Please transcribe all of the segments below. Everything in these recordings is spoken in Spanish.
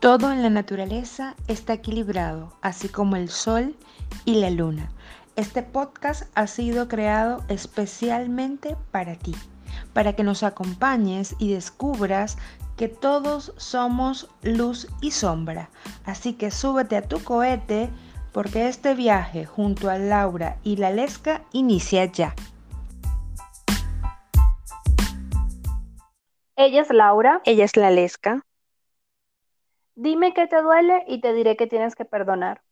Todo en la naturaleza está equilibrado, así como el sol y la luna. Este podcast ha sido creado especialmente para ti, para que nos acompañes y descubras que todos somos luz y sombra. Así que súbete a tu cohete porque este viaje junto a Laura y la Lesca inicia ya. Ella es Laura. Ella es la Lesca. Dime qué te duele y te diré que tienes que perdonar.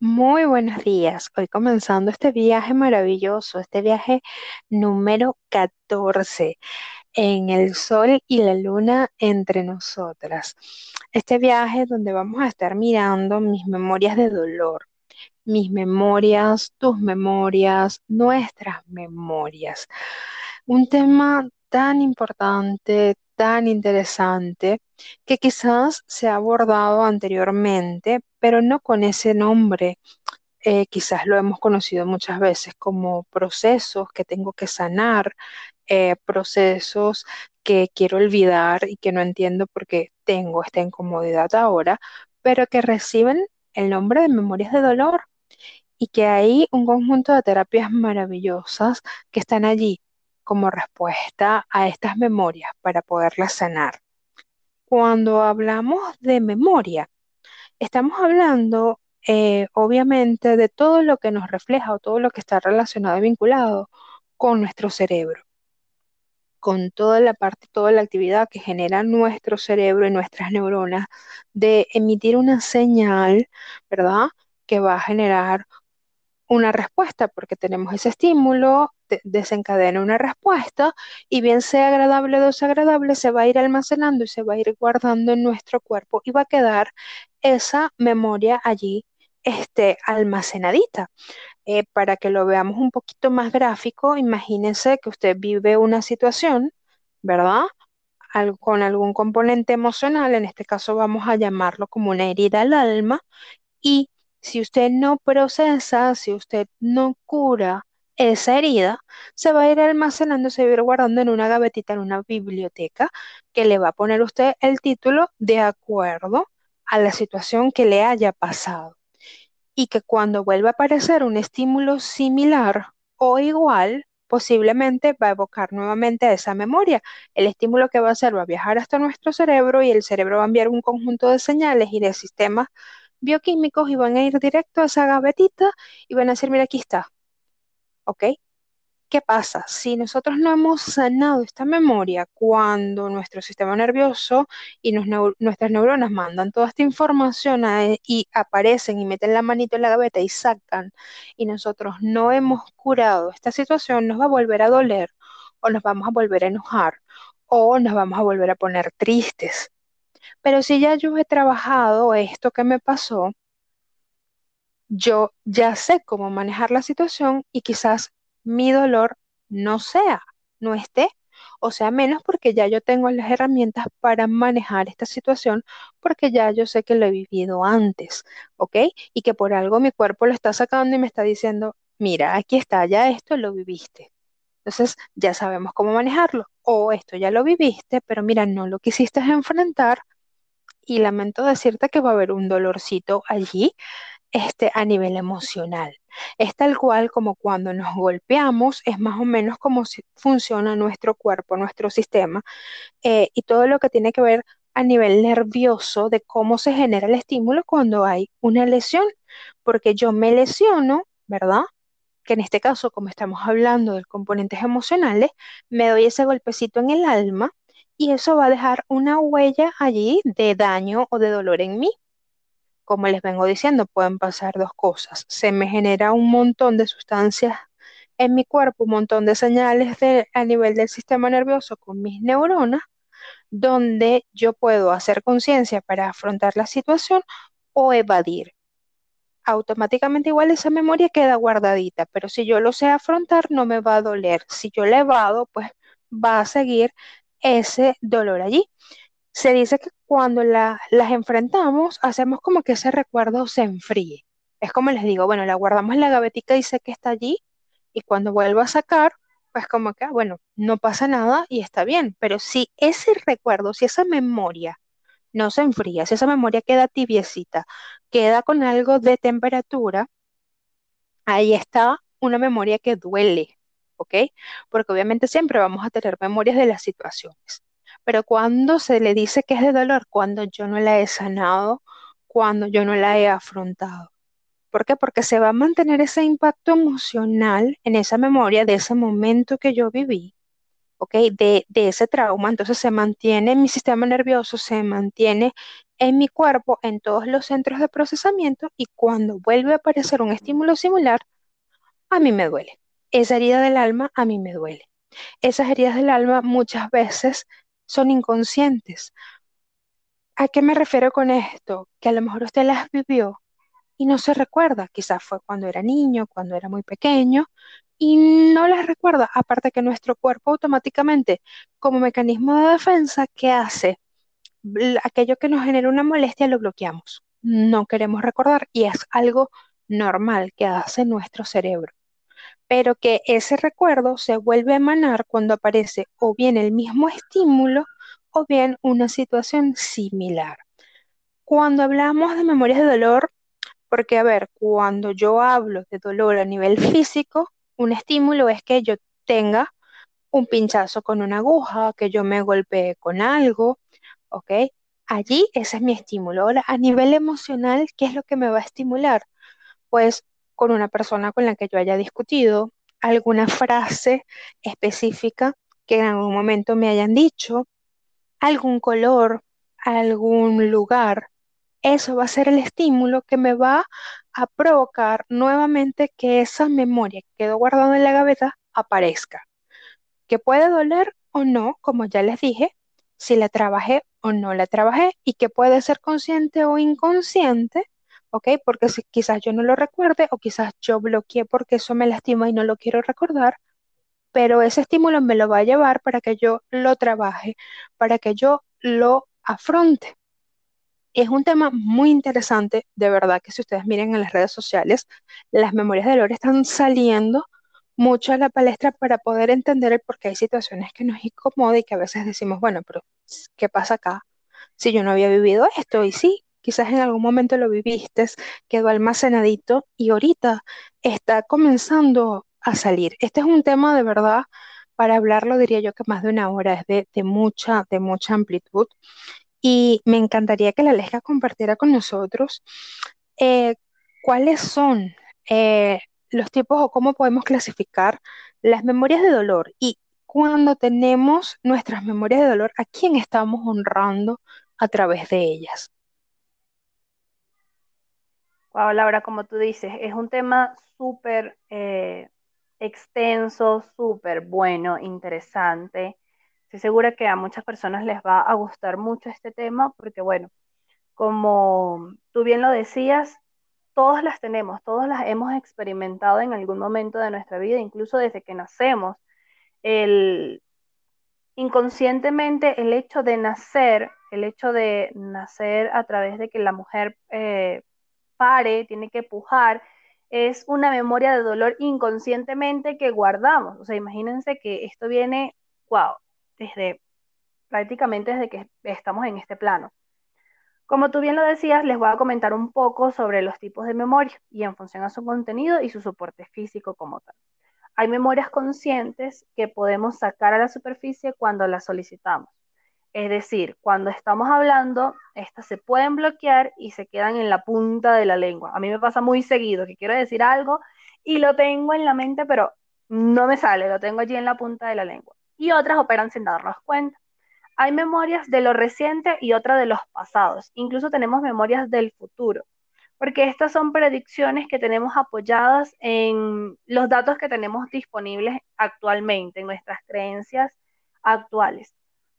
Muy buenos días. Hoy comenzando este viaje maravilloso, este viaje número 14 en el sol y la luna entre nosotras. Este viaje donde vamos a estar mirando mis memorias de dolor, mis memorias, tus memorias, nuestras memorias. Un tema tan importante, tan interesante que quizás se ha abordado anteriormente, pero no con ese nombre. Eh, quizás lo hemos conocido muchas veces como procesos que tengo que sanar, eh, procesos que quiero olvidar y que no entiendo por qué tengo esta incomodidad ahora, pero que reciben el nombre de memorias de dolor y que hay un conjunto de terapias maravillosas que están allí como respuesta a estas memorias para poderlas sanar. Cuando hablamos de memoria, estamos hablando eh, obviamente de todo lo que nos refleja o todo lo que está relacionado y vinculado con nuestro cerebro, con toda la parte, toda la actividad que genera nuestro cerebro y nuestras neuronas de emitir una señal, ¿verdad? Que va a generar una respuesta, porque tenemos ese estímulo, desencadena una respuesta, y bien sea agradable o desagradable, se va a ir almacenando y se va a ir guardando en nuestro cuerpo y va a quedar esa memoria allí este, almacenadita. Eh, para que lo veamos un poquito más gráfico, imagínense que usted vive una situación, ¿verdad? con algún componente emocional, en este caso vamos a llamarlo como una herida al alma, y si usted no procesa, si usted no cura esa herida, se va a ir almacenando, se va a ir guardando en una gavetita, en una biblioteca, que le va a poner usted el título de acuerdo a la situación que le haya pasado. Y que cuando vuelva a aparecer un estímulo similar o igual, posiblemente va a evocar nuevamente a esa memoria. El estímulo que va a hacer va a viajar hasta nuestro cerebro y el cerebro va a enviar un conjunto de señales y de sistemas bioquímicos y van a ir directo a esa gavetita y van a decir, mira, aquí está. ¿Ok? ¿Qué pasa? Si nosotros no hemos sanado esta memoria cuando nuestro sistema nervioso y nuestras neuronas mandan toda esta información y aparecen y meten la manito en la gaveta y sacan, y nosotros no hemos curado esta situación, nos va a volver a doler o nos vamos a volver a enojar o nos vamos a volver a poner tristes. Pero si ya yo he trabajado esto que me pasó, yo ya sé cómo manejar la situación y quizás mi dolor no sea, no esté, o sea menos porque ya yo tengo las herramientas para manejar esta situación porque ya yo sé que lo he vivido antes, ¿ok? Y que por algo mi cuerpo lo está sacando y me está diciendo, mira, aquí está, ya esto lo viviste. Entonces ya sabemos cómo manejarlo. O esto ya lo viviste, pero mira, no lo quisiste enfrentar y lamento decirte que va a haber un dolorcito allí este, a nivel emocional. Es tal cual como cuando nos golpeamos, es más o menos como funciona nuestro cuerpo, nuestro sistema, eh, y todo lo que tiene que ver a nivel nervioso de cómo se genera el estímulo cuando hay una lesión, porque yo me lesiono, ¿verdad? Que en este caso, como estamos hablando de componentes emocionales, me doy ese golpecito en el alma y eso va a dejar una huella allí de daño o de dolor en mí. Como les vengo diciendo, pueden pasar dos cosas. Se me genera un montón de sustancias en mi cuerpo, un montón de señales a nivel del sistema nervioso con mis neuronas, donde yo puedo hacer conciencia para afrontar la situación o evadir. Automáticamente igual esa memoria queda guardadita, pero si yo lo sé afrontar no me va a doler. Si yo la evado, pues va a seguir ese dolor allí. Se dice que cuando las enfrentamos, hacemos como que ese recuerdo se enfríe. Es como les digo, bueno, la guardamos en la gavetica y sé que está allí, y cuando vuelvo a sacar, pues como que, ah, bueno, no pasa nada y está bien. Pero si ese recuerdo, si esa memoria no se enfría. Si esa memoria queda tibiecita, queda con algo de temperatura, ahí está una memoria que duele, ¿ok? Porque obviamente siempre vamos a tener memorias de las situaciones. Pero cuando se le dice que es de dolor, cuando yo no la he sanado, cuando yo no la he afrontado. ¿Por qué? Porque se va a mantener ese impacto emocional en esa memoria de ese momento que yo viví, ¿ok? De, ese trauma. Entonces se mantiene en mi sistema nervioso, se mantiene en mi cuerpo, en todos los centros de procesamiento y cuando vuelve a aparecer un estímulo similar, a mí me duele. Esa herida del alma a mí me duele. Esas heridas del alma muchas veces son inconscientes. ¿A qué me refiero con esto? Que a lo mejor usted las vivió y no se recuerda. Quizás fue cuando era niño, cuando era muy pequeño y no las recuerda. Aparte que nuestro cuerpo automáticamente, como mecanismo de defensa, ¿qué hace? Aquello que nos genera una molestia lo bloqueamos. No queremos recordar y es algo normal que hace nuestro cerebro pero que ese recuerdo se vuelve a emanar cuando aparece o bien el mismo estímulo o bien una situación similar. Cuando hablamos de memorias de dolor, porque a ver, cuando yo hablo de dolor a nivel físico, un estímulo es que yo tenga un pinchazo con una aguja, que yo me golpee con algo, ¿ok? Allí ese es mi estímulo. Ahora, a nivel emocional, ¿qué es lo que me va a estimular? Pues con una persona con la que yo haya discutido, alguna frase específica que en algún momento me hayan dicho, algún color, algún lugar. Eso va a ser el estímulo que me va a provocar nuevamente que esa memoria que quedó guardada en la gaveta aparezca. Que puede doler o no, como ya les dije, si la trabajé o no la trabajé y que puede ser consciente o inconsciente ¿ok? Porque si, quizás yo no lo recuerde o quizás yo bloqueé porque eso me lastima y no lo quiero recordar, pero ese estímulo me lo va a llevar para que yo lo trabaje, para que yo lo afronte. Es un tema muy interesante, de verdad que si ustedes miren en las redes sociales, las memorias de dolor están saliendo mucho a la palestra para poder entender el por qué hay situaciones que nos incomodan y que a veces decimos, bueno, pero ¿qué pasa acá? Si yo no había vivido esto y sí, quizás en algún momento lo viviste, quedó almacenadito y ahorita está comenzando a salir. Este es un tema de verdad, para hablarlo diría yo que más de una hora, es de, mucha, de mucha amplitud. Y me encantaría que la Lesca compartiera con nosotros eh, cuáles son eh, los tipos o cómo podemos clasificar las memorias de dolor y cuando tenemos nuestras memorias de dolor, ¿a quién estamos honrando a través de ellas? Wow, Laura, como tú dices, es un tema súper eh, extenso, súper bueno, interesante. Estoy segura que a muchas personas les va a gustar mucho este tema porque, bueno, como tú bien lo decías, todas las tenemos, todas las hemos experimentado en algún momento de nuestra vida, incluso desde que nacemos. El, inconscientemente el hecho de nacer, el hecho de nacer a través de que la mujer eh, pare, tiene que pujar, es una memoria de dolor inconscientemente que guardamos. O sea, imagínense que esto viene, wow, desde prácticamente desde que estamos en este plano. Como tú bien lo decías, les voy a comentar un poco sobre los tipos de memoria y en función a su contenido y su soporte físico como tal. Hay memorias conscientes que podemos sacar a la superficie cuando las solicitamos. Es decir, cuando estamos hablando, estas se pueden bloquear y se quedan en la punta de la lengua. A mí me pasa muy seguido que quiero decir algo y lo tengo en la mente, pero no me sale, lo tengo allí en la punta de la lengua. Y otras operan sin darnos cuenta. Hay memorias de lo reciente y otras de los pasados. Incluso tenemos memorias del futuro, porque estas son predicciones que tenemos apoyadas en los datos que tenemos disponibles actualmente, en nuestras creencias actuales.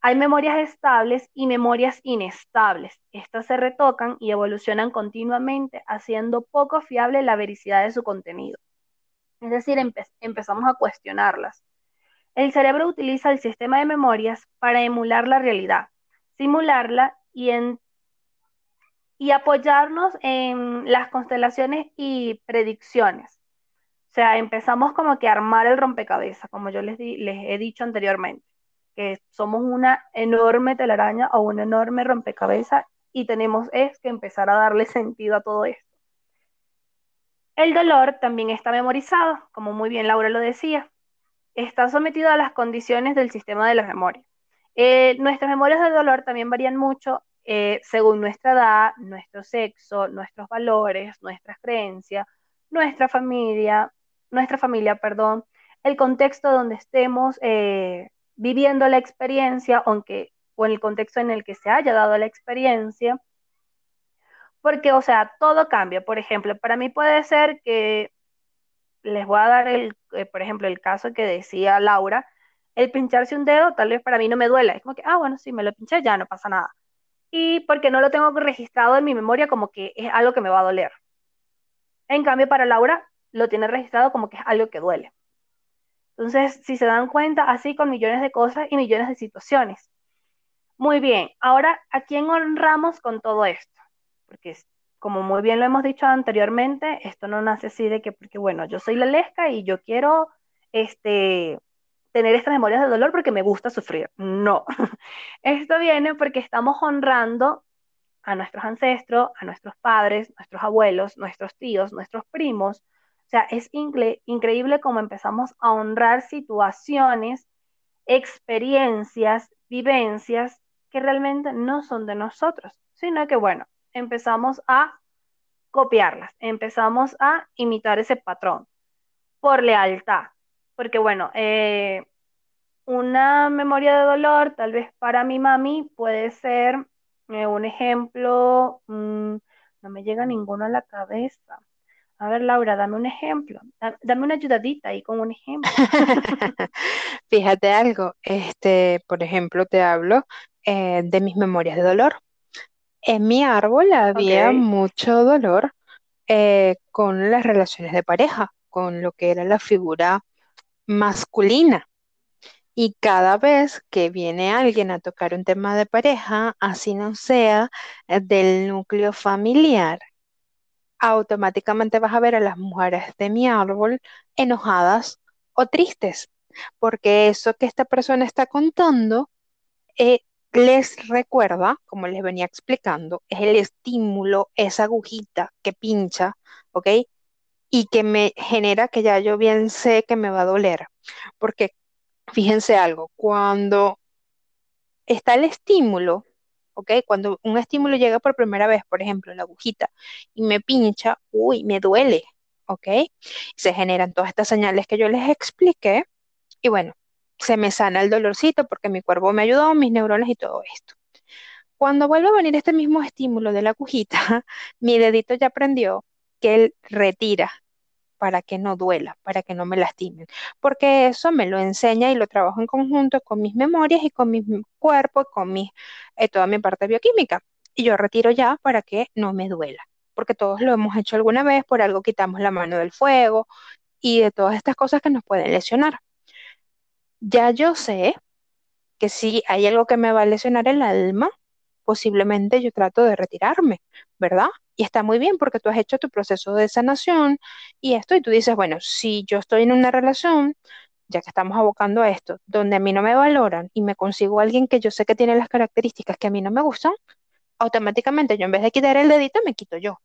Hay memorias estables y memorias inestables. Estas se retocan y evolucionan continuamente, haciendo poco fiable la vericidad de su contenido. Es decir, empezamos a cuestionarlas. El cerebro utiliza el sistema de memorias para emular la realidad, simularla y, apoyarnos en las constelaciones y predicciones. O sea, empezamos como que a armar el rompecabezas, como yo les he dicho anteriormente. Que somos una enorme telaraña o una enorme rompecabezas y tenemos es que empezar a darle sentido a todo esto. El dolor también está memorizado, como muy bien Laura lo decía. Está sometido a las condiciones del sistema de la memoria. Eh, nuestras memorias de dolor también varían mucho eh, según nuestra edad, nuestro sexo, nuestros valores, nuestras creencias, nuestra familia, nuestra familia, perdón, el contexto donde estemos eh, viviendo la experiencia, aunque o en el contexto en el que se haya dado la experiencia, porque, o sea, todo cambia. Por ejemplo, para mí puede ser que les voy a dar el, eh, por ejemplo, el caso que decía Laura, el pincharse un dedo tal vez para mí no me duela, es como que, ah, bueno, sí, me lo pinché, ya no pasa nada. Y porque no lo tengo registrado en mi memoria como que es algo que me va a doler. En cambio, para Laura lo tiene registrado como que es algo que duele. Entonces, si se dan cuenta, así con millones de cosas y millones de situaciones. Muy bien, ahora, ¿a quién honramos con todo esto? Porque como muy bien lo hemos dicho anteriormente, esto no nace así de que, porque bueno, yo soy la lesca y yo quiero este, tener estas memorias de dolor porque me gusta sufrir. No, esto viene porque estamos honrando a nuestros ancestros, a nuestros padres, nuestros abuelos, nuestros tíos, nuestros primos. Sea, es increíble cómo empezamos a honrar situaciones, experiencias, vivencias que realmente no son de nosotros, sino que, bueno, empezamos a copiarlas, empezamos a imitar ese patrón por lealtad. Porque, bueno, eh, una memoria de dolor, tal vez para mi mami, puede ser eh, un ejemplo, mm, no me llega ninguno a la cabeza. A ver, Laura, dame un ejemplo. Dame una ayudadita ahí con un ejemplo. Fíjate algo, este, por ejemplo, te hablo eh, de mis memorias de dolor. En mi árbol había mucho dolor eh, con las relaciones de pareja, con lo que era la figura masculina. Y cada vez que viene alguien a tocar un tema de pareja, así no sea eh, del núcleo familiar, automáticamente vas a ver a las mujeres de mi árbol enojadas o tristes, porque eso que esta persona está contando eh, les recuerda, como les venía explicando, es el estímulo, esa agujita que pincha, ¿ok? Y que me genera que ya yo bien sé que me va a doler, porque Fíjense algo, cuando está el estímulo, ¿ok? Cuando un estímulo llega por primera vez, por ejemplo, la agujita, y me pincha, uy, me duele, ¿ok? Se generan todas estas señales que yo les expliqué, y bueno, se me sana el dolorcito porque mi cuerpo me ayudó, mis neuronas y todo esto. Cuando vuelve a venir este mismo estímulo de la agujita, mi dedito ya aprendió que él retira para que no duela, para que no me lastimen, porque eso me lo enseña y lo trabajo en conjunto con mis memorias y con mi cuerpo, con mi, eh, toda mi parte bioquímica. Y yo retiro ya para que no me duela, porque todos lo hemos hecho alguna vez, por algo quitamos la mano del fuego y de todas estas cosas que nos pueden lesionar. Ya yo sé que si hay algo que me va a lesionar el alma, posiblemente yo trato de retirarme, ¿verdad? Y está muy bien porque tú has hecho tu proceso de sanación y esto, y tú dices, bueno, si yo estoy en una relación, ya que estamos abocando a esto, donde a mí no me valoran y me consigo a alguien que yo sé que tiene las características que a mí no me gustan, automáticamente yo en vez de quitar el dedito, me quito yo.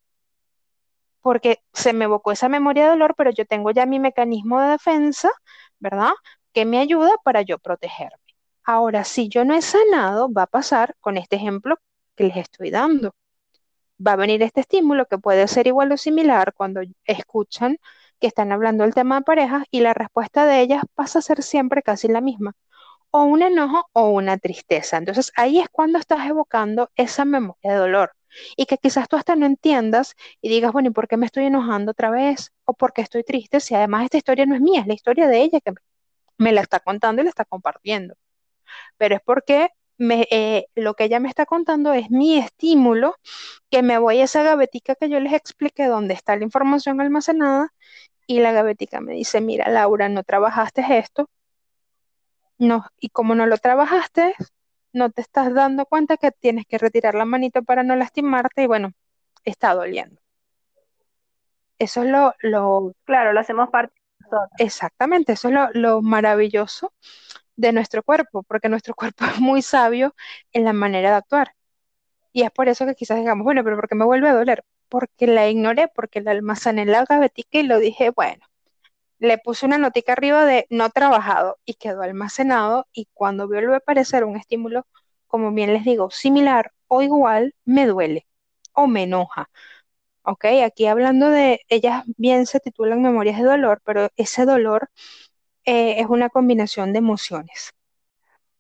Porque se me evocó esa memoria de dolor, pero yo tengo ya mi mecanismo de defensa, ¿verdad? Que me ayuda para yo protegerme. Ahora, si yo no he sanado, va a pasar con este ejemplo que les estoy dando va a venir este estímulo que puede ser igual o similar cuando escuchan que están hablando del tema de parejas y la respuesta de ellas pasa a ser siempre casi la misma, o un enojo o una tristeza. Entonces ahí es cuando estás evocando esa memoria de dolor y que quizás tú hasta no entiendas y digas, bueno, ¿y por qué me estoy enojando otra vez? ¿O por qué estoy triste? Si además esta historia no es mía, es la historia de ella que me la está contando y la está compartiendo. Pero es porque eh, lo que ella me está contando es mi estímulo, que me voy a esa gavetica que yo les expliqué donde está la información almacenada y la gavetica me dice, mira, Laura, no trabajaste esto, no, y como no lo trabajaste, no te estás dando cuenta que tienes que retirar la manito para no lastimarte y bueno, está doliendo. Eso es lo, Claro, lo hacemos parte de nosotros. Exactamente, eso es lo, lo maravilloso de nuestro cuerpo, porque nuestro cuerpo es muy sabio en la manera de actuar. Y es por eso que quizás digamos, bueno, pero ¿por qué me vuelve a doler? Porque la ignoré, porque la almacené en la gavetica y lo dije, bueno, le puse una notica arriba de no trabajado y quedó almacenado y cuando vuelve a aparecer un estímulo, como bien les digo, similar o igual, me duele o me enoja. ¿Ok? Aquí hablando de, ellas bien se titulan memorias de dolor, pero ese dolor eh, es una combinación de emociones.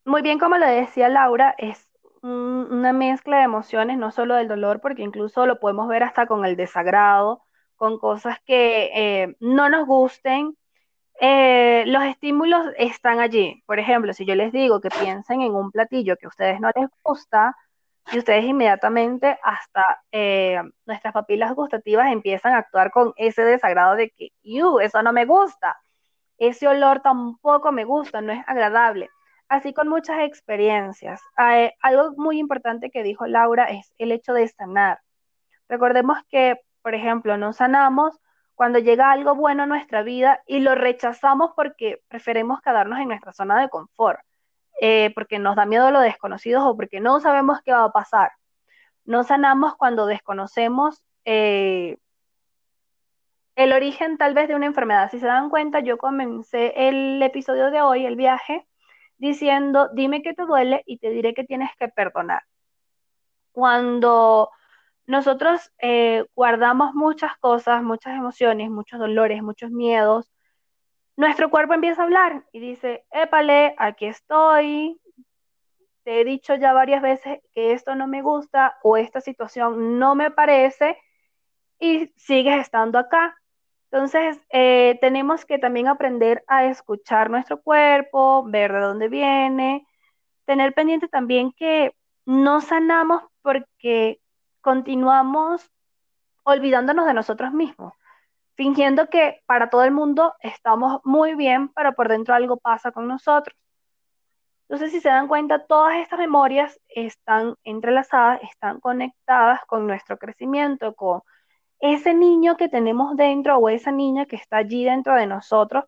Muy bien, como lo decía Laura, es una mezcla de emociones, no solo del dolor, porque incluso lo podemos ver hasta con el desagrado, con cosas que eh, no nos gusten. Eh, los estímulos están allí. Por ejemplo, si yo les digo que piensen en un platillo que a ustedes no les gusta, y ustedes inmediatamente hasta nuestras papilas gustativas empiezan a actuar con ese desagrado de que, eso no me gusta, ese olor tampoco me gusta, no es agradable. Así con muchas experiencias. algo muy importante que dijo Laura es el hecho de sanar. Recordemos que por ejemplo, no sanamos cuando llega algo bueno a nuestra vida y lo rechazamos porque preferimos quedarnos en nuestra zona de confort, eh, porque nos da miedo lo desconocido o porque no sabemos qué va a pasar. No sanamos cuando desconocemos eh, el origen tal vez de una enfermedad. Si se dan cuenta, yo comencé el episodio de hoy, el viaje, diciendo, dime que te duele y te diré que tienes que perdonar. Cuando nosotros eh, guardamos muchas cosas, muchas emociones, muchos dolores, muchos miedos. Nuestro cuerpo empieza a hablar y dice, épale, aquí estoy, te he dicho ya varias veces que esto no me gusta o esta situación no me parece y sigues estando acá. Entonces, eh, tenemos que también aprender a escuchar nuestro cuerpo, ver de dónde viene, tener pendiente también que no sanamos porque continuamos olvidándonos de nosotros mismos, fingiendo que para todo el mundo estamos muy bien, pero por dentro algo pasa con nosotros. Entonces, si se dan cuenta, todas estas memorias están entrelazadas, están conectadas con nuestro crecimiento, con ese niño que tenemos dentro o esa niña que está allí dentro de nosotros,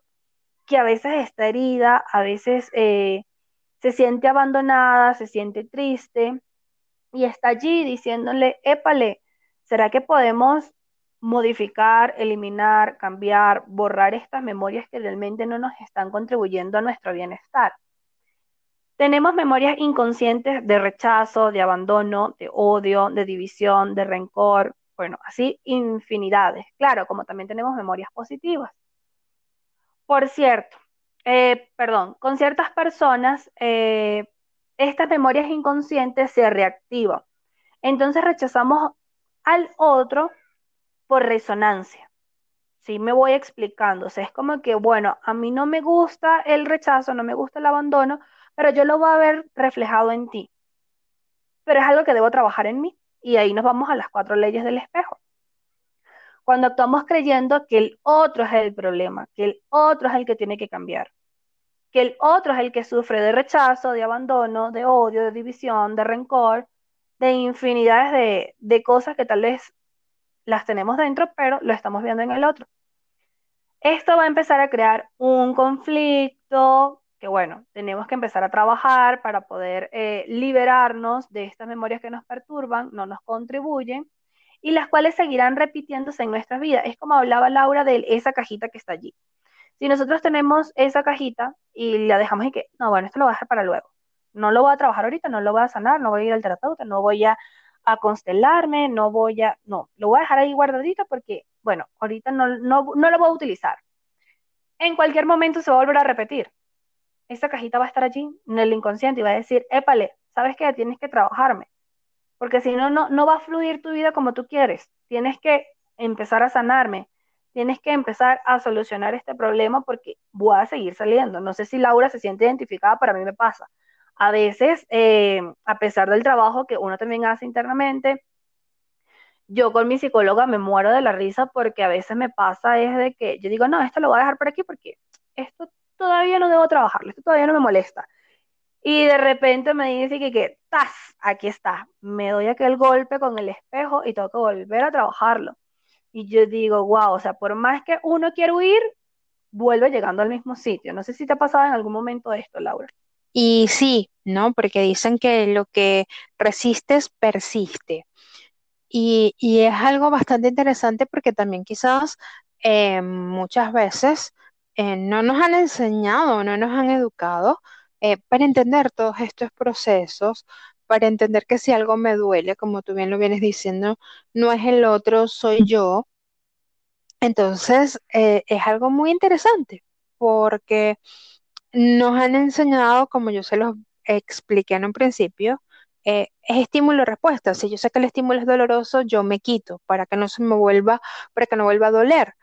que a veces está herida, a veces eh, se siente abandonada, se siente triste, y está allí diciéndole, épale, ¿será que podemos modificar, eliminar, cambiar, borrar estas memorias que realmente no nos están contribuyendo a nuestro bienestar? Tenemos memorias inconscientes de rechazo, de abandono, de odio, de división, de rencor, bueno, así infinidades. Claro, como también tenemos memorias positivas. Por cierto, eh, perdón, con ciertas personas eh, estas memorias inconscientes se reactivan. Entonces rechazamos al otro por resonancia. Sí, me voy explicando. O es como que, bueno, a mí no me gusta el rechazo, no me gusta el abandono, pero yo lo voy a ver reflejado en ti. Pero es algo que debo trabajar en mí. Y ahí nos vamos a las cuatro leyes del espejo. Cuando actuamos creyendo que el otro es el problema, que el otro es el que tiene que cambiar que el otro es el que sufre de rechazo, de abandono, de odio, de división, de rencor, de infinidades de, cosas que tal vez las tenemos dentro, pero lo estamos viendo en el otro. Esto va a empezar a crear un conflicto que, bueno, tenemos que empezar a trabajar para poder eh, liberarnos de estas memorias que nos perturban, no nos contribuyen, y las cuales seguirán repitiéndose en nuestras vidas. Es como hablaba Laura de esa cajita que está allí. Si nosotros tenemos esa cajita y la dejamos y que, no, bueno, esto lo voy a dejar para luego. No lo voy a trabajar ahorita, no lo voy a sanar, no voy a ir al terapeuta, no voy a, constelarme, no voy a, no, lo voy a dejar ahí guardadito porque, bueno, ahorita no, no, no lo voy a utilizar. En cualquier momento se va a volver a repetir. Esa cajita va a estar allí en el inconsciente y va a decir, épale, ¿sabes qué? Tienes que trabajarme. Porque si no, no, no va a fluir tu vida como tú quieres. Tienes que empezar a sanarme, tienes que empezar a solucionar este problema porque voy a seguir saliendo. No sé si Laura se siente identificada, pero a mí me pasa. A veces, eh, a pesar del trabajo que uno también hace internamente, yo con mi psicóloga me muero de la risa porque a veces me pasa es de que yo digo, no, esto lo voy a dejar por aquí porque esto todavía no debo trabajarlo, esto todavía no me molesta. Y de repente me dice que, que, ¡tas! Aquí está. Me doy aquel golpe con el espejo y tengo que volver a trabajarlo. Y yo digo, wow, o sea, por más que uno quiera huir, vuelve llegando al mismo sitio. No sé si te ha pasado en algún momento esto, Laura. Y sí, ¿no? Porque dicen que lo que resistes persiste. Y, y es algo bastante interesante porque también quizás eh, muchas veces eh, no nos han enseñado, no nos han educado eh, para entender todos estos procesos, para entender que si algo me duele, como tú bien lo vienes diciendo, no es el otro, soy yo. Entonces, eh, es algo muy interesante porque nos han enseñado, como yo se los expliqué en un principio, eh, es estímulo-respuesta. Si yo sé que el estímulo es doloroso, yo me quito para que no se me vuelva, para que no vuelva a doler.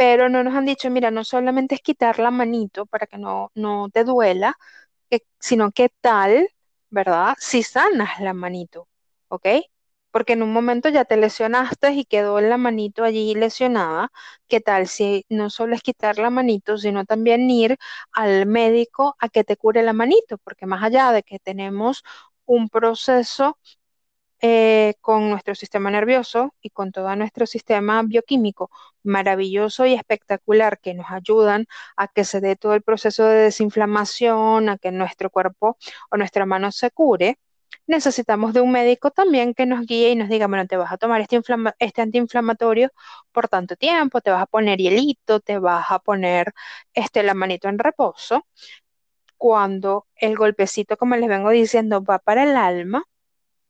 Pero no nos han dicho, mira, no solamente es quitar la manito para que no, no te duela, sino qué tal, ¿verdad? Si sanas la manito, ¿ok? Porque en un momento ya te lesionaste y quedó la manito allí lesionada. ¿Qué tal si no solo es quitar la manito, sino también ir al médico a que te cure la manito? Porque más allá de que tenemos un proceso eh, con nuestro sistema nervioso y con todo nuestro sistema bioquímico maravilloso y espectacular que nos ayudan a que se dé todo el proceso de desinflamación, a que nuestro cuerpo o nuestra mano se cure. Necesitamos de un médico también que nos guíe y nos diga, bueno, te vas a tomar este, este antiinflamatorio por tanto tiempo, te vas a poner hielito, te vas a poner este, la manito en reposo. Cuando el golpecito, como les vengo diciendo, va para el alma,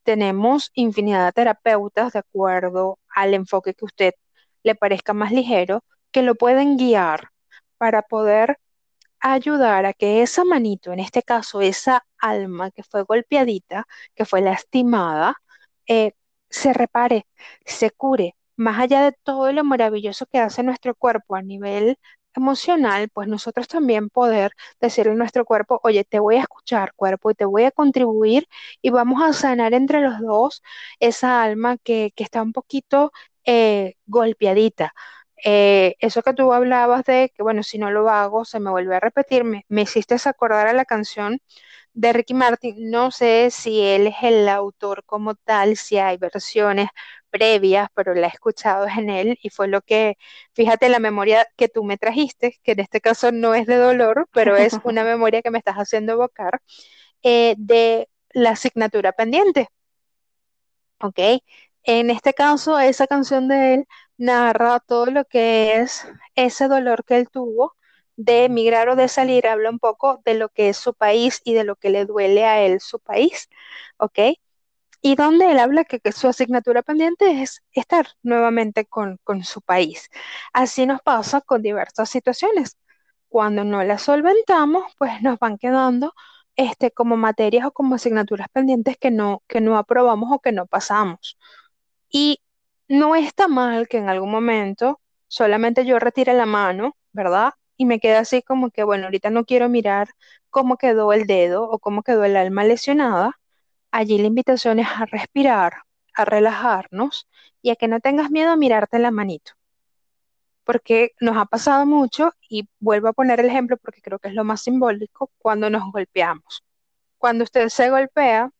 tenemos infinidad de terapeutas de acuerdo al enfoque que usted le parezca más ligero, que lo pueden guiar para poder ayudar a que esa manito, en este caso esa alma que fue golpeadita, que fue lastimada, eh, se repare, se cure. Más allá de todo lo maravilloso que hace nuestro cuerpo a nivel emocional, pues nosotros también poder decirle a nuestro cuerpo, oye, te voy a escuchar, cuerpo, y te voy a contribuir y vamos a sanar entre los dos esa alma que, que está un poquito eh, golpeadita. Eh, eso que tú hablabas de que, bueno, si no lo hago, se me vuelve a repetir, me, me hiciste acordar a la canción de Ricky Martin. No sé si él es el autor como tal, si hay versiones previas, pero la he escuchado en él y fue lo que, fíjate, la memoria que tú me trajiste, que en este caso no es de dolor, pero es una memoria que me estás haciendo evocar, eh, de la asignatura pendiente. ¿ok? En este caso, esa canción de él narra todo lo que es ese dolor que él tuvo de emigrar o de salir, habla un poco de lo que es su país y de lo que le duele a él su país, ¿ok? Y donde él habla que, que su asignatura pendiente es estar nuevamente con, con su país. Así nos pasa con diversas situaciones. Cuando no las solventamos, pues nos van quedando este, como materias o como asignaturas pendientes que no, que no aprobamos o que no pasamos. Y no está mal que en algún momento solamente yo retire la mano, ¿verdad? Y me quede así como que, bueno, ahorita no quiero mirar cómo quedó el dedo o cómo quedó el alma lesionada. Allí la invitación es a respirar, a relajarnos y a que no tengas miedo a mirarte la manito. Porque nos ha pasado mucho, y vuelvo a poner el ejemplo porque creo que es lo más simbólico, cuando nos golpeamos. Cuando usted se golpea,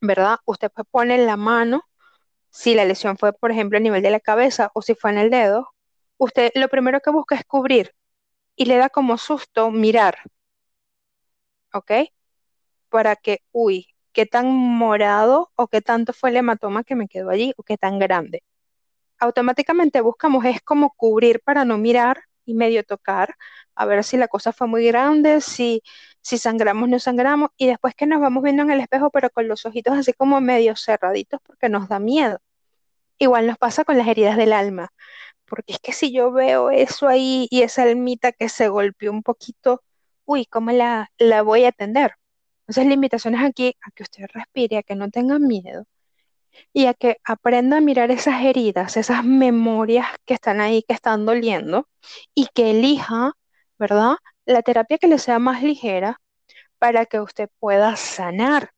¿verdad? Usted pues pone la mano si la lesión fue, por ejemplo, a nivel de la cabeza o si fue en el dedo, usted lo primero que busca es cubrir y le da como susto mirar, ¿ok? Para que, uy, qué tan morado o qué tanto fue el hematoma que me quedó allí o qué tan grande. Automáticamente buscamos es como cubrir para no mirar y medio tocar, a ver si la cosa fue muy grande, si, si sangramos, no sangramos, y después que nos vamos viendo en el espejo, pero con los ojitos así como medio cerraditos porque nos da miedo. Igual nos pasa con las heridas del alma, porque es que si yo veo eso ahí y esa almita que se golpeó un poquito, uy, ¿cómo la, la voy a atender? Entonces la invitación es aquí a que usted respire, a que no tenga miedo y a que aprenda a mirar esas heridas, esas memorias que están ahí, que están doliendo, y que elija, ¿verdad? La terapia que le sea más ligera para que usted pueda sanar.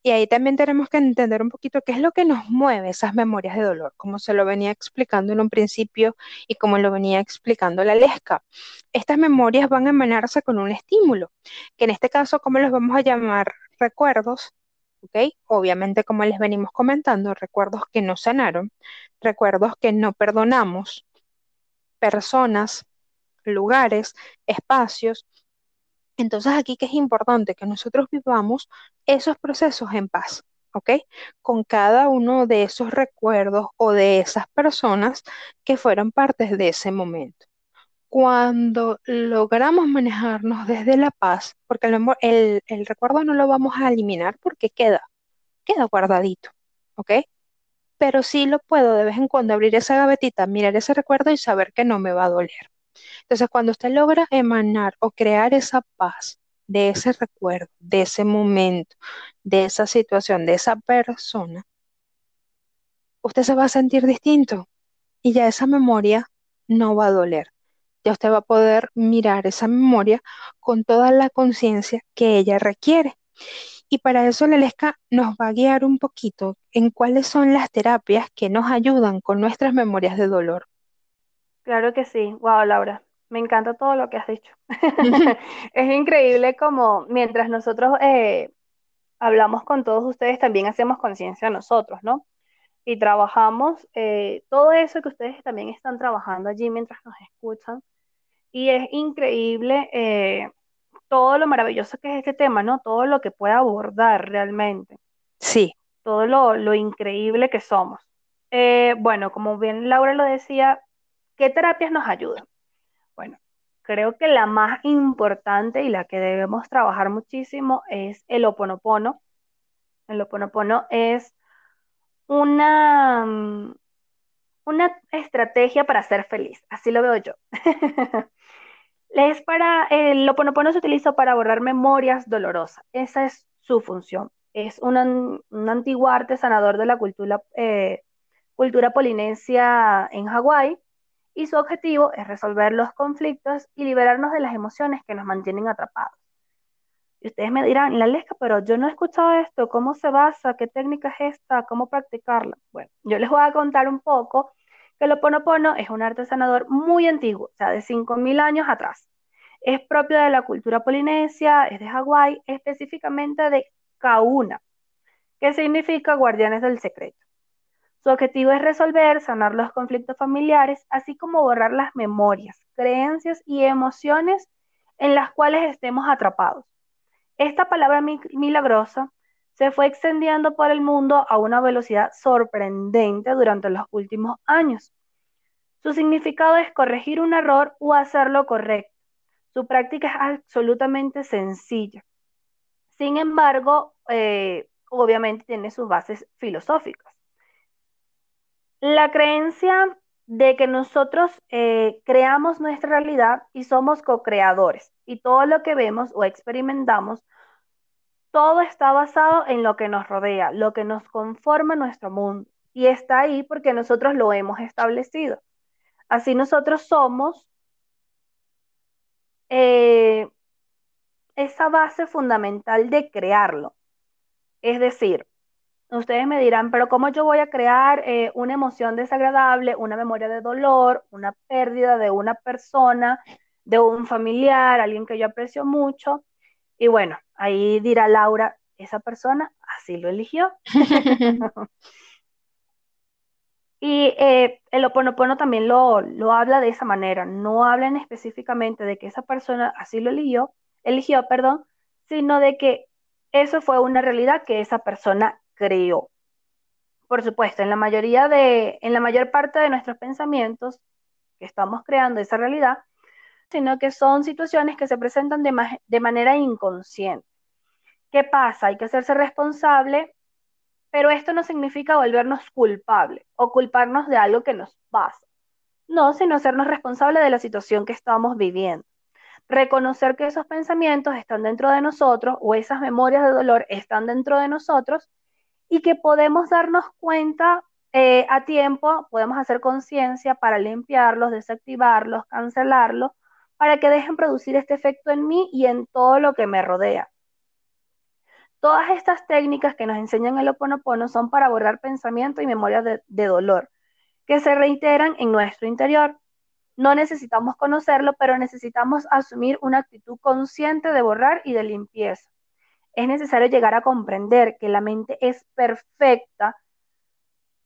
Y ahí también tenemos que entender un poquito qué es lo que nos mueve esas memorias de dolor, como se lo venía explicando en un principio y como lo venía explicando la Lesca. Estas memorias van a emanarse con un estímulo, que en este caso, ¿cómo los vamos a llamar? Recuerdos, ¿ok? Obviamente, como les venimos comentando, recuerdos que no sanaron, recuerdos que no perdonamos, personas, lugares, espacios. Entonces aquí que es importante que nosotros vivamos esos procesos en paz, ¿ok? Con cada uno de esos recuerdos o de esas personas que fueron partes de ese momento. Cuando logramos manejarnos desde la paz, porque el, recuerdo no lo vamos a eliminar porque queda, queda guardadito, ¿ok? Pero sí lo puedo de vez en cuando abrir esa gavetita, mirar ese recuerdo y saber que no me va a doler. Entonces, cuando usted logra emanar o crear esa paz de ese recuerdo, de ese momento, de esa situación, de esa persona, usted se va a sentir distinto y ya esa memoria no va a doler. Ya usted va a poder mirar esa memoria con toda la conciencia que ella requiere. Y para eso Lelesca nos va a guiar un poquito en cuáles son las terapias que nos ayudan con nuestras memorias de dolor. Claro que sí. Wow, Laura. Me encanta todo lo que has dicho. es increíble como mientras nosotros eh, hablamos con todos ustedes, también hacemos conciencia nosotros, ¿no? Y trabajamos eh, todo eso que ustedes también están trabajando allí mientras nos escuchan. Y es increíble eh, todo lo maravilloso que es este tema, ¿no? Todo lo que puede abordar realmente. Sí. Todo lo, lo increíble que somos. bueno, como bien Laura lo decía, ¿qué terapias nos ayudan? Bueno, creo que la más importante y la que debemos trabajar muchísimo es el oponopono. El oponopono es una, mm, una estrategia para ser feliz, así lo veo yo. es para, el oponopono se utiliza para borrar memorias dolorosas, esa es su función. Es un, antiguo arte sanador de la cultura, eh, cultura polinesia en Hawái y su objetivo es resolver los conflictos y liberarnos de las emociones que nos mantienen atrapados. Y ustedes me dirán, la lesca, pero yo no he escuchado esto, ¿cómo se basa? ¿Qué técnica es esta? ¿Cómo practicarla? Bueno, yo les voy a contar un poco que el Oponopono es un arte sanador muy antiguo, o sea, de 5.000 años atrás. Es propio de la cultura polinesia, es de Hawái, específicamente de Kauna, que significa guardianes del secreto. Su objetivo es resolver, sanar los conflictos familiares, así como borrar las memorias, creencias y emociones en las cuales estemos atrapados. Esta palabra milagrosa se fue extendiendo por el mundo a una velocidad sorprendente durante los últimos años. Su significado es corregir un error o hacerlo correcto. Su práctica es absolutamente sencilla. Sin embargo, eh, obviamente tiene sus bases filosóficas. La creencia de que nosotros eh, creamos nuestra realidad y somos co-creadores y todo lo que vemos o experimentamos, todo está basado en lo que nos rodea, lo que nos conforma nuestro mundo y está ahí porque nosotros lo hemos establecido. Así nosotros somos eh, esa base fundamental de crearlo. Es decir, Ustedes me dirán, pero ¿cómo yo voy a crear eh, una emoción desagradable, una memoria de dolor, una pérdida de una persona, de un familiar, alguien que yo aprecio mucho? Y bueno, ahí dirá Laura, esa persona así lo eligió. y eh, el oponopono también lo, lo habla de esa manera, no hablan específicamente de que esa persona así lo eligió, eligió, perdón, sino de que eso fue una realidad que esa persona creó. Por supuesto, en la mayoría de, en la mayor parte de nuestros pensamientos que estamos creando esa realidad, sino que son situaciones que se presentan de, de manera inconsciente. ¿Qué pasa? Hay que hacerse responsable, pero esto no significa volvernos culpables o culparnos de algo que nos pasa. No, sino hacernos responsables de la situación que estamos viviendo. Reconocer que esos pensamientos están dentro de nosotros o esas memorias de dolor están dentro de nosotros y que podemos darnos cuenta eh, a tiempo, podemos hacer conciencia para limpiarlos, desactivarlos, cancelarlos, para que dejen producir este efecto en mí y en todo lo que me rodea. Todas estas técnicas que nos enseñan el Oponopono son para borrar pensamientos y memorias de, de dolor que se reiteran en nuestro interior. No necesitamos conocerlo, pero necesitamos asumir una actitud consciente de borrar y de limpieza es necesario llegar a comprender que la mente es perfecta,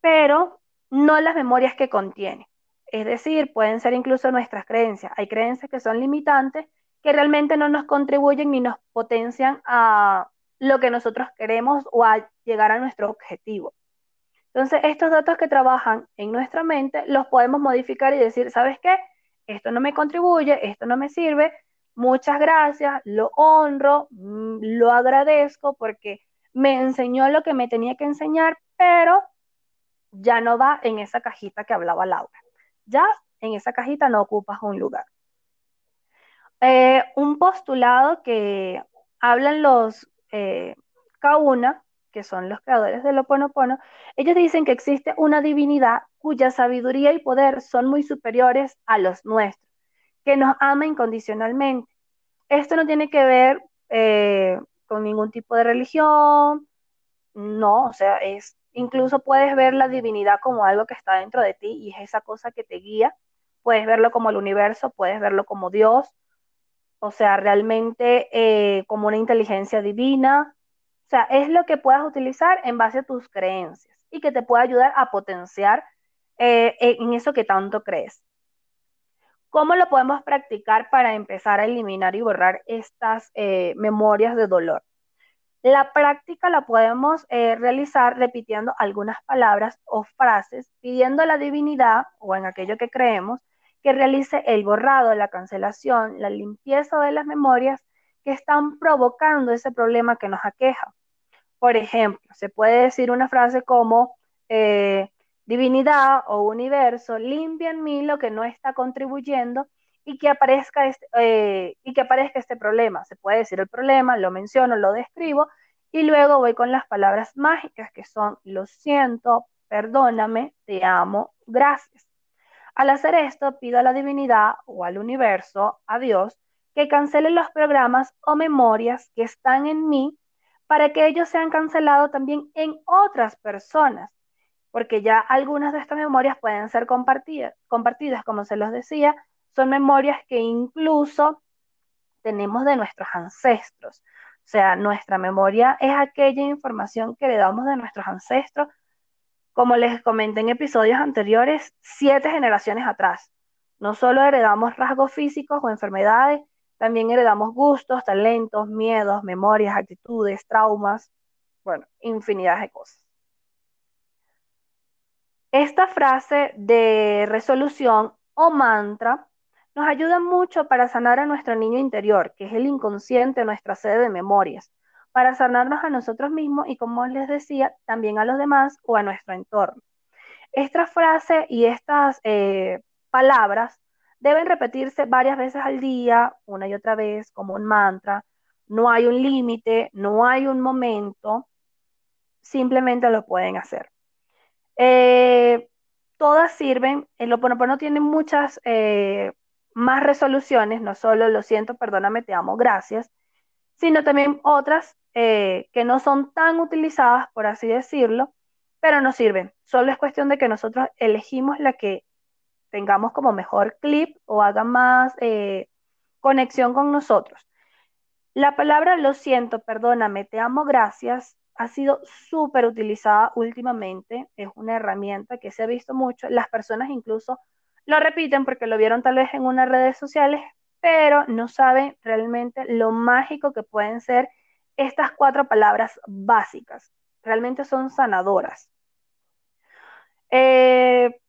pero no las memorias que contiene. Es decir, pueden ser incluso nuestras creencias. Hay creencias que son limitantes que realmente no nos contribuyen ni nos potencian a lo que nosotros queremos o a llegar a nuestro objetivo. Entonces, estos datos que trabajan en nuestra mente los podemos modificar y decir, ¿sabes qué? Esto no me contribuye, esto no me sirve, muchas gracias, lo honro, mm, lo agradezco porque me enseñó lo que me tenía que enseñar, pero ya no va en esa cajita que hablaba Laura. Ya en esa cajita no ocupas un lugar. Eh, un postulado que hablan los eh, Kauna, que son los creadores del Oponopono, ellos dicen que existe una divinidad cuya sabiduría y poder son muy superiores a los nuestros, que nos ama incondicionalmente. Esto no tiene que ver eh, con ningún tipo de religión, no, o sea, es incluso puedes ver la divinidad como algo que está dentro de ti y es esa cosa que te guía. Puedes verlo como el universo, puedes verlo como Dios, o sea, realmente eh, como una inteligencia divina. O sea, es lo que puedas utilizar en base a tus creencias y que te pueda ayudar a potenciar eh, en eso que tanto crees. ¿Cómo lo podemos practicar para empezar a eliminar y borrar estas eh, memorias de dolor? La práctica la podemos realizar repitiendo algunas palabras o frases, pidiendo a la divinidad o en aquello que creemos que realice el borrado, la cancelación, la limpieza de las memorias que están provocando ese problema que nos aqueja. Por ejemplo, se puede decir una frase como eh, divinidad o universo, limpia en mí lo que no está contribuyendo y que aparezca este, eh, y que aparezca este problema. Se puede decir el problema, lo menciono, lo describo y luego voy con las palabras mágicas que son lo siento, perdóname, te amo, gracias. Al hacer esto, pido a la divinidad o al universo, a Dios, que cancele los programas o memorias que están en mí para que ellos sean cancelados también en otras personas, porque ya algunas de estas memorias pueden ser compartidas, compartidas, como se los decía, son memorias que incluso tenemos de nuestros ancestros. O sea, nuestra memoria es aquella información que le damos de nuestros ancestros como les comenté en episodios anteriores, siete generaciones atrás. No solo heredamos rasgos físicos o enfermedades, también heredamos gustos, talentos, miedos, memorias, actitudes, traumas, bueno, infinidad de cosas. Esta frase de resolución o mantra nos ayuda mucho para sanar a nuestro niño interior, que es el inconsciente, nuestra sede de memorias para sanarnos a nosotros mismos y, como les decía, también a los demás o a nuestro entorno. Esta frase y estas eh, palabras deben repetirse varias veces al día, una y otra vez, como un mantra. No hay un límite, no hay un momento, simplemente lo pueden hacer. Eh, todas sirven, el no tiene muchas eh, más resoluciones, no solo lo siento, perdóname, te amo, gracias, sino también otras eh, que no son tan utilizadas, por así decirlo, pero nos sirven. Solo es cuestión de que nosotros elegimos la que tengamos como mejor clip o haga más eh, conexión con nosotros. La palabra lo siento, perdóname, te amo, gracias ha sido súper utilizada últimamente. Es una herramienta que se ha visto mucho. Las personas incluso lo repiten porque lo vieron tal vez en unas redes sociales, pero no saben realmente lo mágico que pueden ser estas cuatro palabras básicas. Realmente son sanadoras. Eh,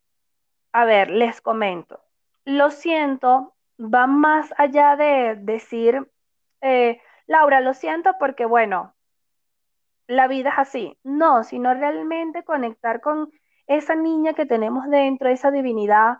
a ver, les comento. Lo siento, va más allá de decir, eh, Laura, lo siento porque, bueno, la vida es así. No, sino realmente conectar con esa niña que tenemos dentro, esa divinidad,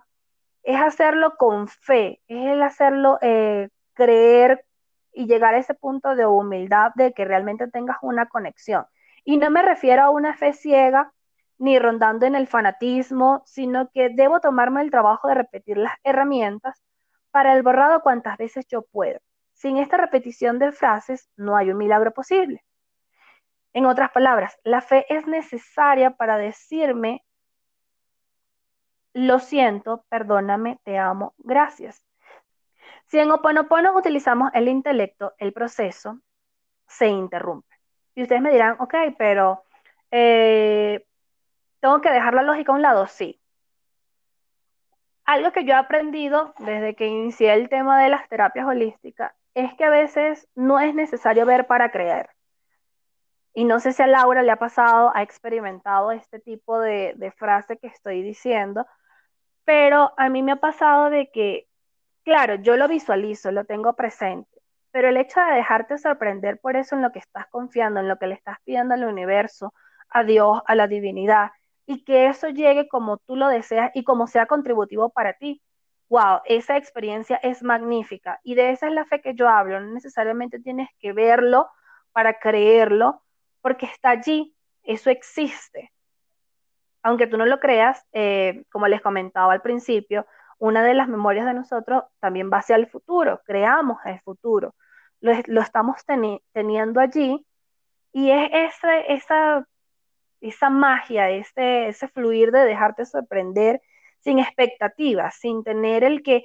es hacerlo con fe, es el hacerlo eh, creer y llegar a ese punto de humildad de que realmente tengas una conexión. Y no me refiero a una fe ciega ni rondando en el fanatismo, sino que debo tomarme el trabajo de repetir las herramientas para el borrado cuantas veces yo puedo. Sin esta repetición de frases no hay un milagro posible. En otras palabras, la fe es necesaria para decirme, lo siento, perdóname, te amo, gracias. Si en Oponopono utilizamos el intelecto, el proceso se interrumpe. Y ustedes me dirán, ok, pero eh, ¿tengo que dejar la lógica a un lado? Sí. Algo que yo he aprendido desde que inicié el tema de las terapias holísticas es que a veces no es necesario ver para creer. Y no sé si a Laura le ha pasado, ha experimentado este tipo de, frase que estoy diciendo, pero a mí me ha pasado de que, claro, yo lo visualizo, lo tengo presente, pero el hecho de dejarte sorprender por eso en lo que estás confiando, en lo que le estás pidiendo al universo, a Dios, a la divinidad, y que eso llegue como tú lo deseas y como sea contributivo para ti. Wow, esa experiencia es magnífica y de esa es la fe que yo hablo. No necesariamente tienes que verlo para creerlo, porque está allí, eso existe. Aunque tú no lo creas, eh, como les comentaba al principio, una de las memorias de nosotros también va hacia el futuro, creamos el futuro, lo, estamos teniendo allí y es esa esa magia, ese, ese fluir de dejarte sorprender sin expectativas, sin tener el que,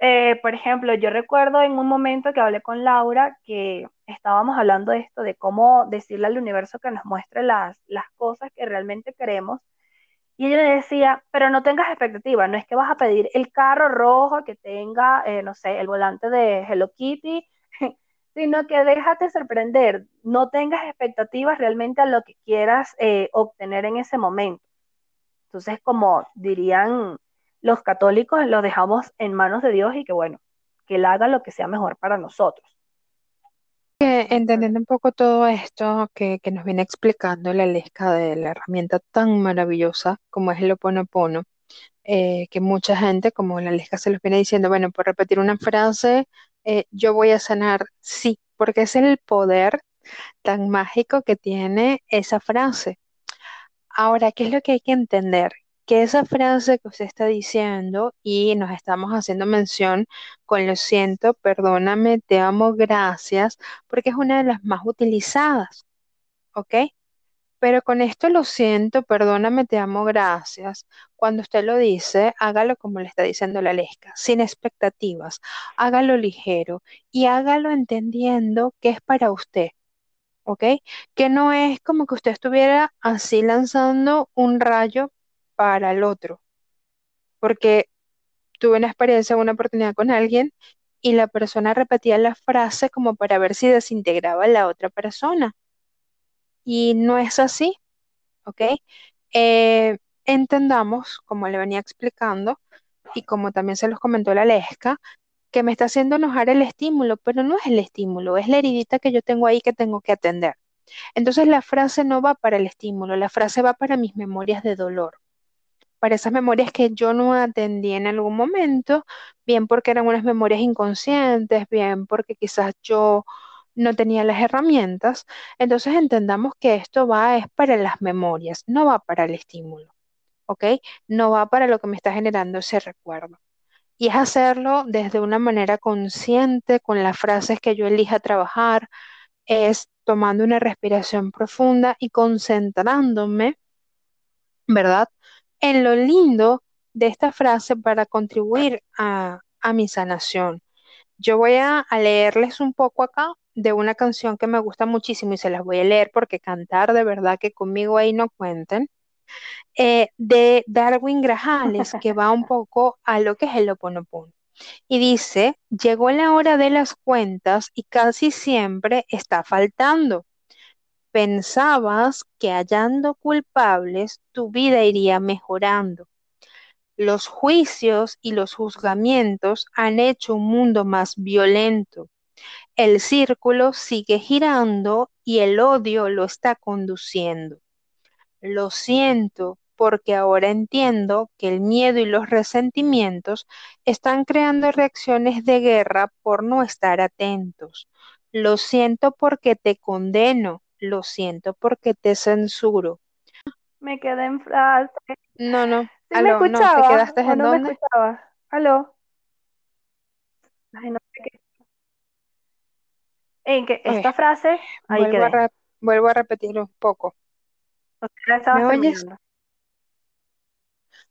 eh, por ejemplo, yo recuerdo en un momento que hablé con Laura que estábamos hablando de esto, de cómo decirle al universo que nos muestre las, las cosas que realmente queremos. Y ella me decía, pero no tengas expectativas, no es que vas a pedir el carro rojo que tenga, eh, no sé, el volante de Hello Kitty sino que déjate sorprender, no tengas expectativas realmente a lo que quieras eh, obtener en ese momento. Entonces, como dirían los católicos, lo dejamos en manos de Dios y que bueno, que Él haga lo que sea mejor para nosotros. entendiendo un poco todo esto que, nos viene explicando la lesca de la herramienta tan maravillosa como es el Oponopono, eh, que mucha gente, como la lesca se los viene diciendo, bueno, por repetir una frase, eh, yo voy a sanar, sí, porque es el poder tan mágico que tiene esa frase. Ahora, ¿qué es lo que hay que entender? Que esa frase que usted está diciendo y nos estamos haciendo mención con lo siento, perdóname, te amo, gracias, porque es una de las más utilizadas, ¿ok? Pero con esto lo siento, perdóname, te amo, gracias. Cuando usted lo dice, hágalo como le está diciendo la Lesca, sin expectativas, hágalo ligero y hágalo entendiendo que es para usted, ¿ok? Que no es como que usted estuviera así lanzando un rayo para el otro, porque tuve una experiencia, una oportunidad con alguien y la persona repetía la frase como para ver si desintegraba a la otra persona y no es así, ¿ok? Eh, entendamos, como le venía explicando, y como también se los comentó la Lesca, que me está haciendo enojar el estímulo, pero no es el estímulo, es la heridita que yo tengo ahí que tengo que atender. Entonces la frase no va para el estímulo, la frase va para mis memorias de dolor, para esas memorias que yo no atendí en algún momento, bien porque eran unas memorias inconscientes, bien porque quizás yo no tenía las herramientas, entonces entendamos que esto va es para las memorias, no va para el estímulo, ¿ok? No va para lo que me está generando ese recuerdo. Y es hacerlo desde una manera consciente, con las frases que yo elija trabajar, es tomando una respiración profunda y concentrándome, ¿verdad? En lo lindo de esta frase para contribuir a, a mi sanación. Yo voy a, a leerles un poco acá de una canción que me gusta muchísimo y se las voy a leer porque cantar de verdad que conmigo ahí no cuenten, eh, de Darwin Grajales, que va un poco a lo que es el Oponopono. Y dice, llegó la hora de las cuentas y casi siempre está faltando. Pensabas que hallando culpables tu vida iría mejorando. Los juicios y los juzgamientos han hecho un mundo más violento. El círculo sigue girando y el odio lo está conduciendo. Lo siento porque ahora entiendo que el miedo y los resentimientos están creando reacciones de guerra por no estar atentos. Lo siento porque te condeno, lo siento porque te censuro. Me quedé en frase. No, no. ¿Sí me Aló, no, ¿te quedaste en no me dónde? escuchaba? ¿Aló? Ay, no sé qué. En que esta frase, ahí vuelvo a, quedé. re- vuelvo a repetir un poco. ¿Me oyes?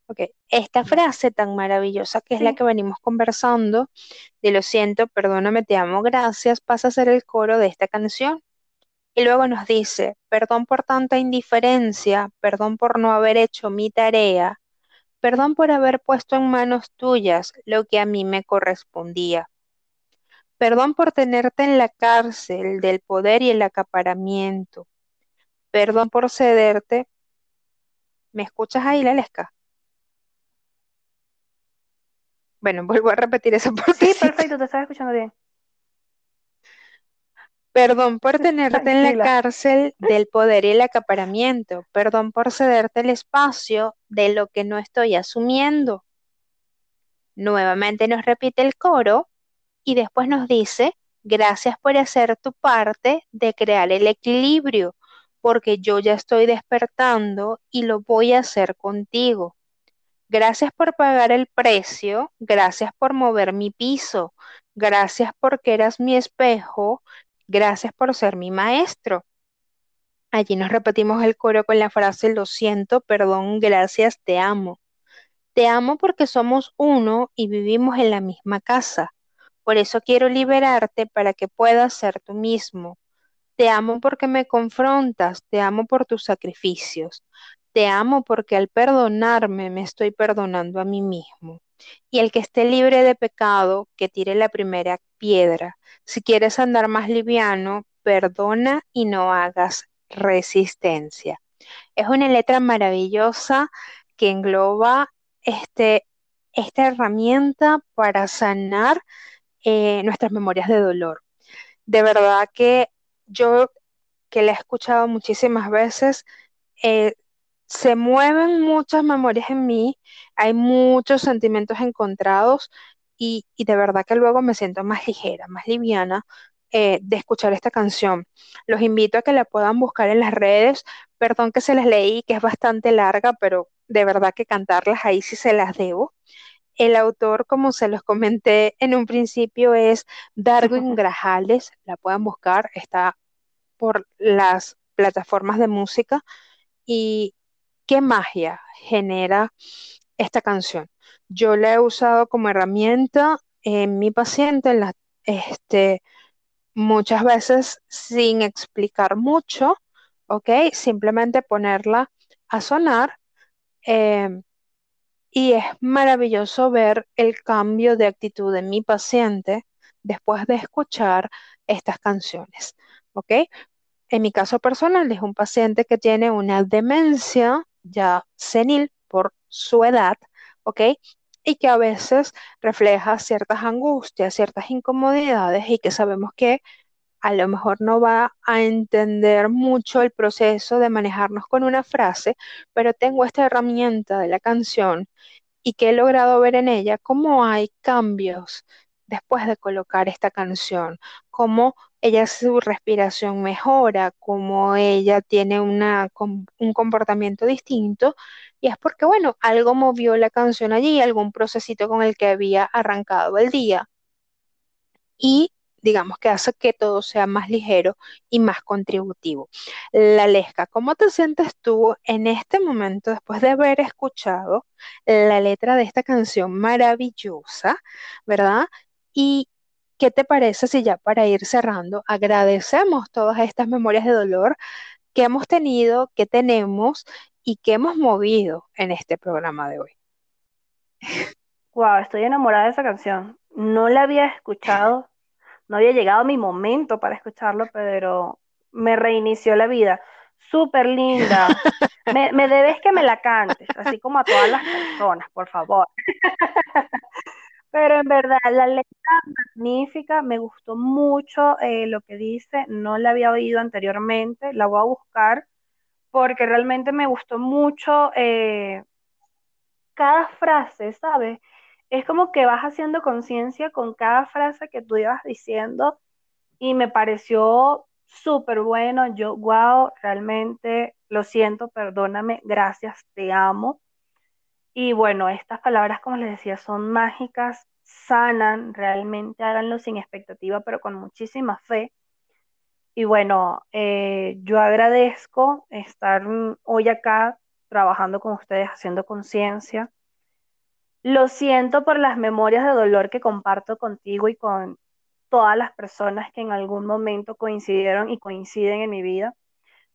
Ok, esta frase tan maravillosa que es la que venimos conversando, de lo siento, perdóname, te amo, gracias, pasa a ser el coro de esta canción. Y luego nos dice, perdón por tanta indiferencia, perdón por no haber hecho mi tarea, Perdón por haber puesto en manos tuyas lo que a mí me correspondía. Perdón por tenerte en la cárcel del poder y el acaparamiento. Perdón por cederte. ¿Me escuchas ahí, Lelesca? Bueno, vuelvo a repetir esa parte. Sí, perfecto, te estaba escuchando bien. Perdón por tenerte en la cárcel del poder y el acaparamiento. Perdón por cederte el espacio de lo que no estoy asumiendo. Nuevamente nos repite el coro y después nos dice, gracias por hacer tu parte de crear el equilibrio, porque yo ya estoy despertando y lo voy a hacer contigo. Gracias por pagar el precio, gracias por mover mi piso, gracias porque eras mi espejo, gracias por ser mi maestro. Allí nos repetimos el coro con la frase lo siento, perdón, gracias, te amo. Te amo porque somos uno y vivimos en la misma casa. Por eso quiero liberarte para que puedas ser tú mismo. Te amo porque me confrontas, te amo por tus sacrificios. Te amo porque al perdonarme me estoy perdonando a mí mismo. Y el que esté libre de pecado, que tire la primera piedra. Si quieres andar más liviano, perdona y no hagas resistencia. Es una letra maravillosa que engloba este, esta herramienta para sanar eh, nuestras memorias de dolor. De verdad que yo, que la he escuchado muchísimas veces, eh, se mueven muchas memorias en mí, hay muchos sentimientos encontrados y, y de verdad que luego me siento más ligera, más liviana eh, de escuchar esta canción. Los invito a que la puedan buscar en las redes. Perdón que se las leí, que es bastante larga, pero de verdad que cantarlas ahí sí se las debo. El autor, como se los comenté en un principio, es Darwin Grajales. La pueden buscar, está por las plataformas de música. Y qué magia genera esta canción. Yo la he usado como herramienta en mi paciente, en la, este, muchas veces sin explicar mucho, ¿ok? Simplemente ponerla a sonar. eh, y es maravilloso ver el cambio de actitud de mi paciente después de escuchar estas canciones, ¿ok? En mi caso personal es un paciente que tiene una demencia ya senil por su edad, ¿ok? Y que a veces refleja ciertas angustias, ciertas incomodidades y que sabemos que a lo mejor no va a entender mucho el proceso de manejarnos con una frase, pero tengo esta herramienta de la canción y que he logrado ver en ella cómo hay cambios después de colocar esta canción, cómo ella su respiración mejora, cómo ella tiene una, un comportamiento distinto. Y es porque, bueno, algo movió la canción allí, algún procesito con el que había arrancado el día y digamos que hace que todo sea más ligero y más contributivo. La Lesca, ¿cómo te sientes tú en este momento después de haber escuchado la letra de esta canción maravillosa, ¿verdad? ¿Y qué te parece si ya para ir cerrando agradecemos todas estas memorias de dolor que hemos tenido, que tenemos y que hemos movido en este programa de hoy? Wow, estoy enamorada de esa canción. No la había escuchado, no había llegado mi momento para escucharlo, pero me reinició la vida. Súper linda. Me, me debes que me la cantes, así como a todas las personas, por favor. Pero en verdad, la letra magnífica, me gustó mucho eh, lo que dice, no la había oído anteriormente, la voy a buscar porque realmente me gustó mucho eh, cada frase, ¿sabes? Es como que vas haciendo conciencia con cada frase que tú ibas diciendo y me pareció súper bueno. Yo, wow, realmente lo siento, perdóname, gracias, te amo. Y bueno, estas palabras, como les decía, son mágicas, sanan, realmente háganlo sin expectativa, pero con muchísima fe. Y bueno, eh, yo agradezco estar hoy acá trabajando con ustedes, haciendo conciencia. Lo siento por las memorias de dolor que comparto contigo y con todas las personas que en algún momento coincidieron y coinciden en mi vida.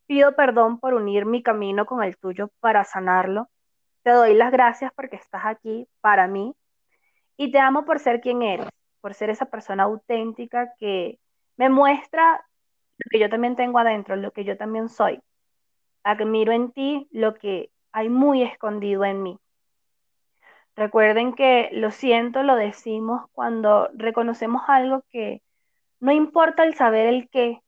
Pido perdón por unir mi camino con el tuyo para sanarlo. Te doy las gracias porque estás aquí para mí y te amo por ser quien eres, por ser esa persona auténtica que me muestra lo que yo también tengo adentro, lo que yo también soy. Admiro en ti lo que hay muy escondido en mí. Recuerden que lo siento, lo decimos cuando reconocemos algo que no importa el saber el qué,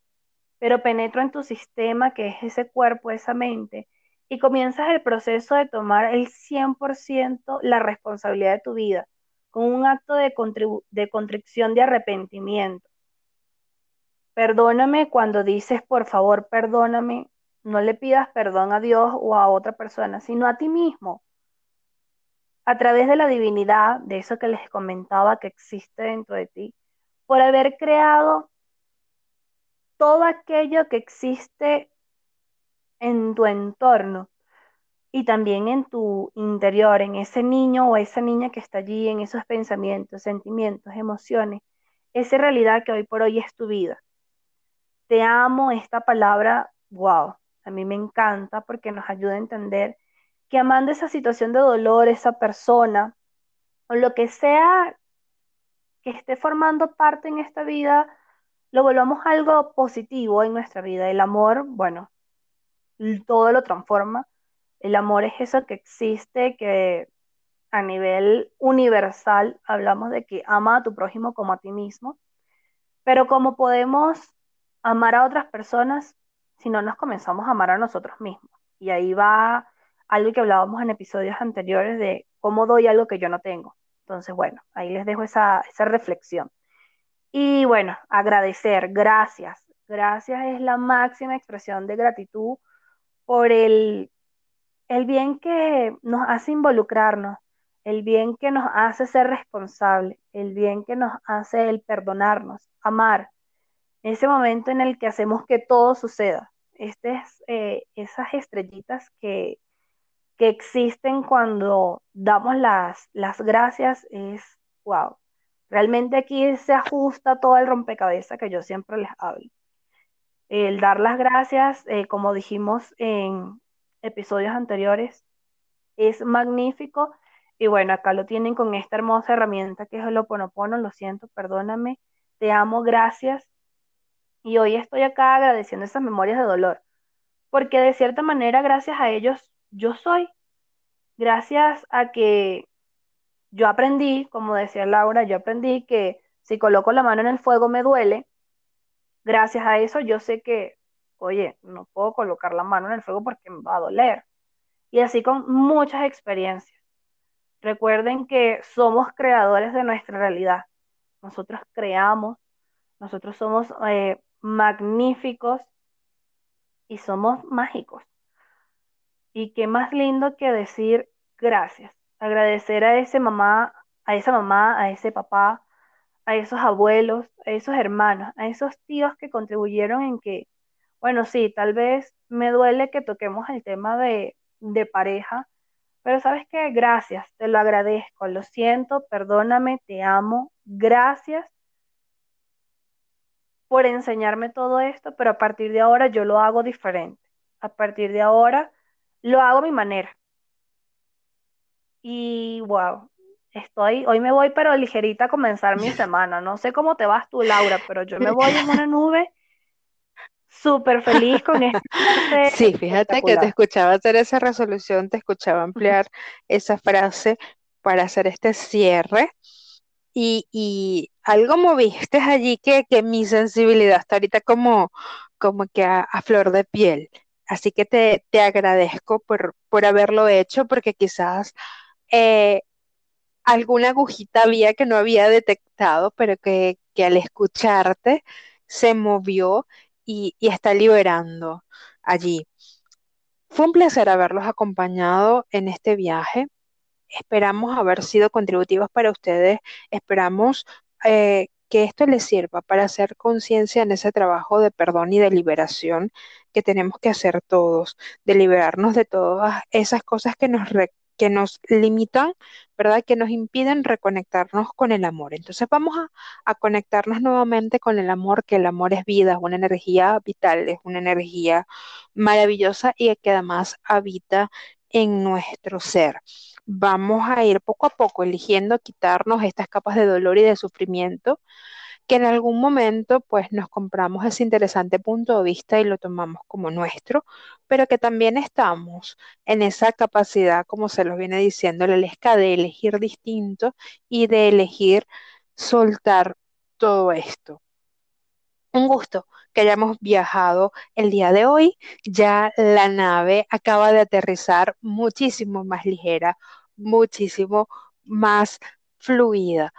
pero penetro en tu sistema, que es ese cuerpo, esa mente, y comienzas el proceso de tomar el 100% la responsabilidad de tu vida, con un acto de, de contrición, de arrepentimiento. Perdóname cuando dices, por favor, perdóname, no le pidas perdón a Dios o a otra persona, sino a ti mismo a través de la divinidad, de eso que les comentaba que existe dentro de ti, por haber creado todo aquello que existe en tu entorno y también en tu interior, en ese niño o esa niña que está allí, en esos pensamientos, sentimientos, emociones, esa realidad que hoy por hoy es tu vida. Te amo, esta palabra, wow, a mí me encanta porque nos ayuda a entender que amando esa situación de dolor, esa persona, o lo que sea que esté formando parte en esta vida, lo volvamos algo positivo en nuestra vida. El amor, bueno, todo lo transforma. El amor es eso que existe, que a nivel universal hablamos de que ama a tu prójimo como a ti mismo, pero cómo podemos amar a otras personas si no nos comenzamos a amar a nosotros mismos. Y ahí va algo que hablábamos en episodios anteriores de cómo doy algo que yo no tengo. Entonces, bueno, ahí les dejo esa, esa reflexión. Y bueno, agradecer, gracias. Gracias es la máxima expresión de gratitud por el, el bien que nos hace involucrarnos, el bien que nos hace ser responsables, el bien que nos hace el perdonarnos, amar. Ese momento en el que hacemos que todo suceda. Este es eh, esas estrellitas que, que existen cuando damos las, las gracias es, wow, realmente aquí se ajusta todo el rompecabezas que yo siempre les hablo. El dar las gracias, eh, como dijimos en episodios anteriores, es magnífico. Y bueno, acá lo tienen con esta hermosa herramienta que es el Oponopono. Lo siento, perdóname, te amo, gracias. Y hoy estoy acá agradeciendo esas memorias de dolor, porque de cierta manera, gracias a ellos, yo soy. Gracias a que yo aprendí, como decía Laura, yo aprendí que si coloco la mano en el fuego me duele. Gracias a eso yo sé que, oye, no puedo colocar la mano en el fuego porque me va a doler. Y así con muchas experiencias. Recuerden que somos creadores de nuestra realidad. Nosotros creamos, nosotros somos eh, magníficos y somos mágicos. Y qué más lindo que decir gracias, agradecer a ese mamá, a esa mamá, a ese papá, a esos abuelos, a esos hermanos, a esos tíos que contribuyeron en que, bueno, sí, tal vez me duele que toquemos el tema de, de pareja, pero sabes qué, gracias, te lo agradezco, lo siento, perdóname, te amo, gracias por enseñarme todo esto, pero a partir de ahora yo lo hago diferente. A partir de ahora lo hago a mi manera. Y wow, estoy, hoy me voy pero ligerita a comenzar mi semana. No sé cómo te vas tú, Laura, pero yo me voy en una nube súper feliz con este. Sí, fíjate que te escuchaba hacer esa resolución, te escuchaba ampliar esa frase para hacer este cierre. Y, y algo moviste allí que, que mi sensibilidad está ahorita como, como que a flor de piel. Así que te, agradezco por, por, haberlo hecho, porque quizás eh, alguna agujita había que no había detectado, pero que, al escucharte se movió y, y está liberando allí. Fue un placer haberlos acompañado en este viaje. Esperamos haber sido contributivos para ustedes. Esperamos eh, que esto les sirva para hacer conciencia en ese trabajo de perdón y de liberación que tenemos que hacer todos, de liberarnos de todas esas cosas que nos, que nos limitan, ¿verdad? Que nos impiden reconectarnos con el amor. Entonces vamos a, conectarnos nuevamente con el amor, que el amor es vida, es una energía vital, es una energía maravillosa y que además habita en nuestro ser. Vamos a ir poco a poco eligiendo quitarnos estas capas de dolor y de sufrimiento que en algún momento pues nos compramos ese interesante punto de vista y lo tomamos como nuestro, pero que también estamos en esa capacidad, como se los viene diciendo, la lesca de elegir distinto y de elegir soltar todo esto. Un gusto que hayamos viajado el día de hoy. Ya la nave acaba de aterrizar muchísimo más ligera, muchísimo más fluida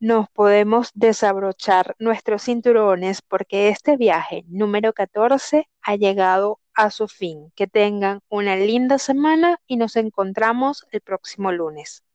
nos podemos desabrochar nuestros cinturones porque este viaje número 14 ha llegado a su fin. Que tengan una linda semana y nos encontramos el próximo lunes.